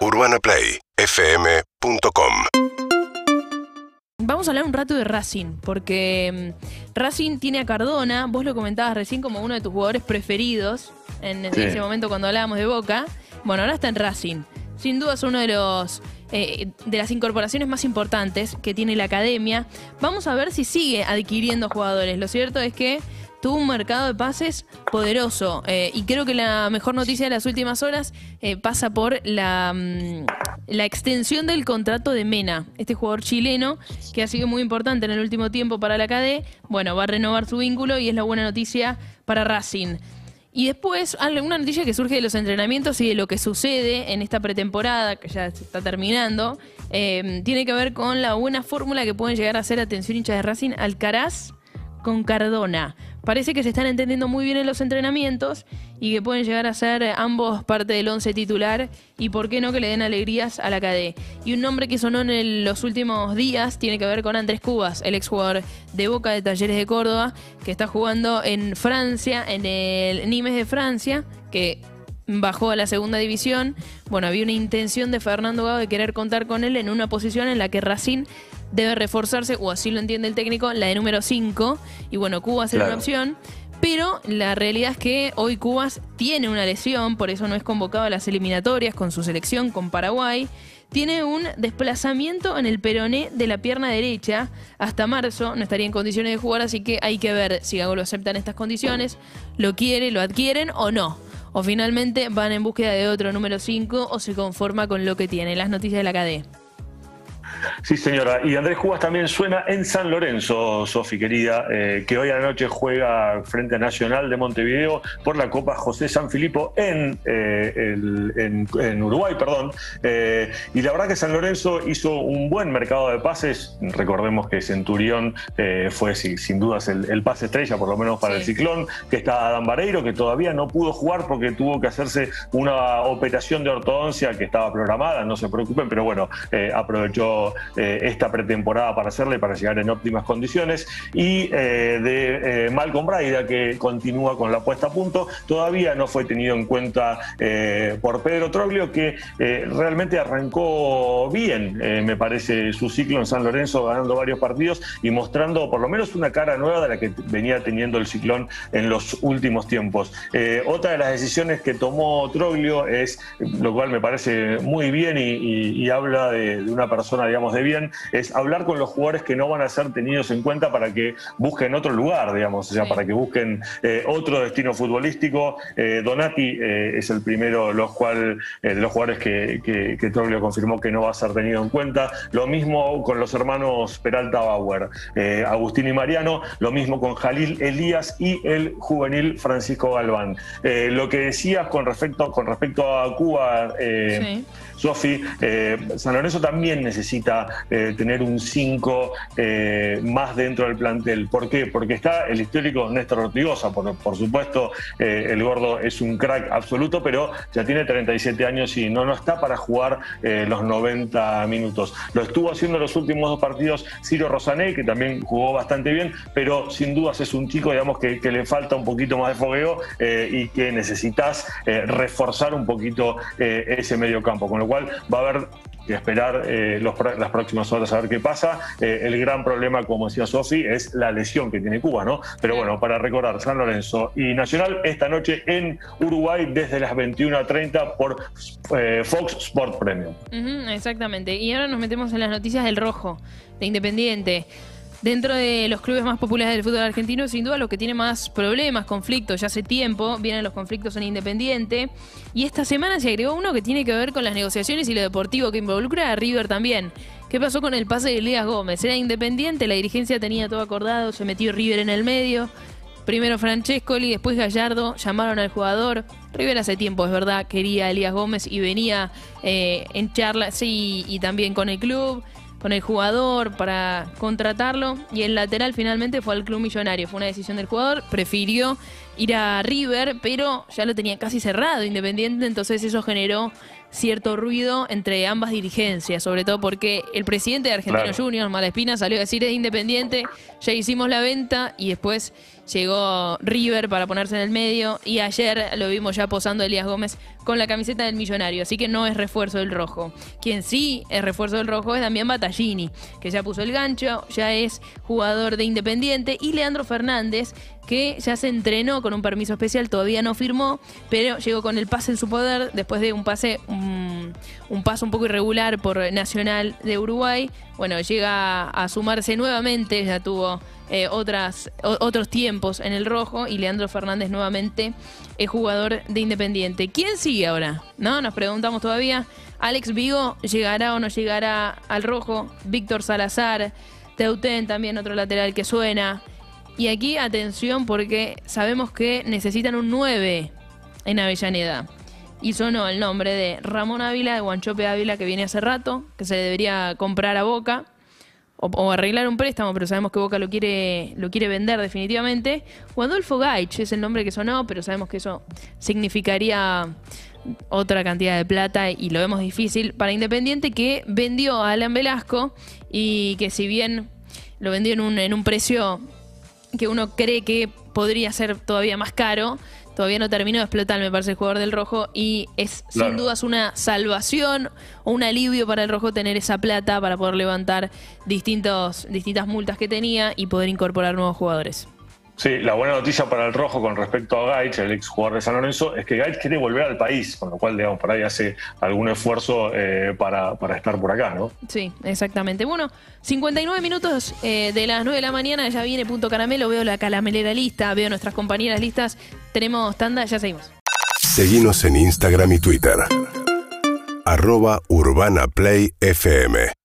UrbanaPlayFM.com Vamos a hablar un rato de Racing, porque mm, Racing tiene a Cardona, vos lo comentabas recién como uno de tus jugadores preferidos en, en Sí. ese momento cuando hablábamos de Boca. Bueno, ahora está en Racing. Sin duda es uno de los eh, de las incorporaciones más importantes que tiene la academia. Vamos a ver si sigue adquiriendo jugadores. Lo cierto es que tuvo un mercado de pases poderoso eh, y creo que la mejor noticia de las últimas horas eh, pasa por la, mm, la extensión del contrato de Mena, este jugador chileno que ha sido muy importante en el último tiempo para la KD. Bueno, va a renovar su vínculo y es la buena noticia para Racing. Y después, alguna noticia que surge de los entrenamientos y de lo que sucede en esta pretemporada, que ya está terminando, eh, tiene que ver con la buena fórmula que pueden llegar a ser, atención hinchas de Racing, Alcaraz con Cardona. Parece que se están entendiendo muy bien en los entrenamientos y que pueden llegar a ser ambos parte del once titular y por qué no que le den alegrías a la KD. Y un nombre que sonó en los últimos días tiene que ver con Andrés Cubas, el exjugador de Boca de Talleres de Córdoba, que está jugando en Francia, en el Nimes de Francia, que bajó a la segunda división. Bueno, había una intención de Fernando Gago de querer contar con él en una posición en la que Racing debe reforzarse, o así lo entiende el técnico, la de número 5. Y bueno, Cubas era Claro. una opción. Pero la realidad es que hoy Cubas tiene una lesión, por eso no es convocado a las eliminatorias con su selección, con Paraguay. Tiene un desplazamiento en el peroné de la pierna derecha. Hasta marzo no estaría en condiciones de jugar, así que hay que ver si Gago lo acepta en estas condiciones, lo quiere, lo adquieren o no. O finalmente van en búsqueda de otro número 5 o se conforma con lo que tiene. Las noticias de la KD. Sí, señora. Y Andrés Cubas también suena en San Lorenzo, Sofi querida, eh, que hoy a la noche juega frente a Nacional de Montevideo por la Copa José San Filipo en, eh, el- en- en Uruguay. perdón. Eh, y la verdad que San Lorenzo hizo un buen mercado de pases. Recordemos que Centurión fue sí, sin dudas el, el pase estrella, por lo menos para Sí. el Ciclón, que está Adán Vareiro, que todavía no pudo jugar porque tuvo que hacerse una operación de ortodoncia que estaba programada, no se preocupen, pero bueno, eh, eh, esta pretemporada para hacerle, para llegar en óptimas condiciones. Y eh, de eh, Malcolm Braida, que continúa con la puesta a punto, todavía no fue tenido en cuenta por Pedro Troglio, que realmente arrancó bien, me parece, su ciclo en San Lorenzo, ganando varios partidos y mostrando por lo menos una cara nueva de la que venía teniendo el ciclón en los últimos tiempos. Otra de las decisiones que tomó Troglio es, lo cual me parece muy bien y habla de, de una persona, digamos, de bien, es hablar con los jugadores que no van a ser tenidos en cuenta para que busquen otro lugar, digamos, o sea, Sí. para que busquen eh, otro destino futbolístico. Eh, Donati eh, es el primero, los cual, de los jugadores que, que, que Troglio confirmó que no va a ser tenido en cuenta. Lo mismo con los hermanos Peralta Bauer, Agustín y Mariano, lo mismo con Jalil Elías y el juvenil Francisco Galván. Lo que decías con respecto, con respecto a Cuba, Sí. Sofi, San Lorenzo también necesita eh, tener un 5 más dentro del plantel. ¿Por qué? Porque está el histórico Néstor Ortigosa, por, supuesto, eh, el gordo es un crack absoluto, pero ya tiene 37 años y no, no está para jugar eh, los 90 minutos. Lo estuvo haciendo en los últimos dos partidos Ciro Rosané, que también jugó bastante bien, pero sin dudas es un chico, digamos, que, que le falta un poquito más de fogueo eh, y que necesitas eh, reforzar un poquito eh, ese medio campo. Con lo cual va a haber que esperar eh, los las próximas horas a ver qué pasa. Eh, el gran problema, como decía Sofi, es la lesión que tiene Cuba, ¿no? Pero bueno, para recordar, San Lorenzo y Nacional esta noche en Uruguay desde las 21.30 por eh, Fox Sport Premium. Exactamente. Y ahora nos metemos en las noticias del rojo, de Independiente. Dentro de los clubes más populares del fútbol argentino, sin duda lo que tiene más problemas, conflictos, ya hace tiempo, vienen los conflictos en Independiente. Y esta semana se agregó uno que tiene que ver con las negociaciones y lo deportivo que involucra a River también. ¿Qué pasó con el pase de Elías Gómez? Era Independiente, la dirigencia tenía todo acordado, se metió River en el medio. Primero Francescoli, después Gallardo, llamaron al jugador. River hace tiempo, es verdad, quería a Elías Gómez y venía eh, en charla, sí, y también con el club, con el jugador para contratarlo. Y el lateral finalmente fue al club millonario. Fue una decisión del jugador, prefirió ir a River, pero ya lo tenía casi cerrado Independiente, entonces eso generó cierto ruido entre ambas dirigencias, sobre todo porque el presidente de Argentino Junior, Malespina, salió a decir es Independiente, ya hicimos la venta y después llegó River para ponerse en el medio y ayer lo vimos ya posando Elías Gómez con la camiseta del millonario, así que no es refuerzo del rojo. Quien sí es refuerzo del rojo es Damián Battaglini, que ya puso el gancho, ya es jugador de Independiente, y Leandro Fernández, que ya se entrenó con un permiso especial, todavía no firmó, pero llegó con el pase en su poder después de un pase, un, paso un poco irregular por Nacional de Uruguay. Bueno, llega a sumarse nuevamente, ya tuvo eh, otras, otros tiempos en el rojo y Leandro Fernández nuevamente es jugador de Independiente. ¿Quién sigue ahora? ¿No? Nos preguntamos todavía. Alex Vigo llegará o no llegará al rojo. Víctor Salazar, Teuten también otro lateral que suena. Y aquí atención porque sabemos que necesitan un 9 en Avellaneda. Y sonó el nombre de Ramón Ávila, de Guanchope Ávila, que viene hace rato, que se debería comprar a Boca o, arreglar un préstamo, pero sabemos que Boca lo quiere, lo quiere vender definitivamente. O Adolfo Gaich es el nombre que sonó, pero sabemos que eso significaría otra cantidad de plata y lo vemos difícil para Independiente que vendió a Alan Velasco y que si bien lo vendió en un, en un precio que uno cree que podría ser todavía más caro, todavía no terminó de explotar, me parece, el jugador del rojo. Y es sin dudas una salvación o un alivio para el rojo tener esa plata para poder levantar distintos, distintas multas que tenía y poder incorporar nuevos jugadores. Sí, la buena noticia para el rojo con respecto a Gaich, el ex jugador de San Lorenzo, es que Gaich quiere volver al país, con lo cual, digamos, por ahí hace algún esfuerzo eh, para, estar por acá, ¿no? Sí, exactamente. Bueno, 59 minutos eh, de las 9 de la mañana, ya viene Punto Caramelo, veo la calamelera lista, veo nuestras compañeras listas, tenemos tanda, ya seguimos. Seguimos en Instagram y Twitter. Arroba Urbana Play FM.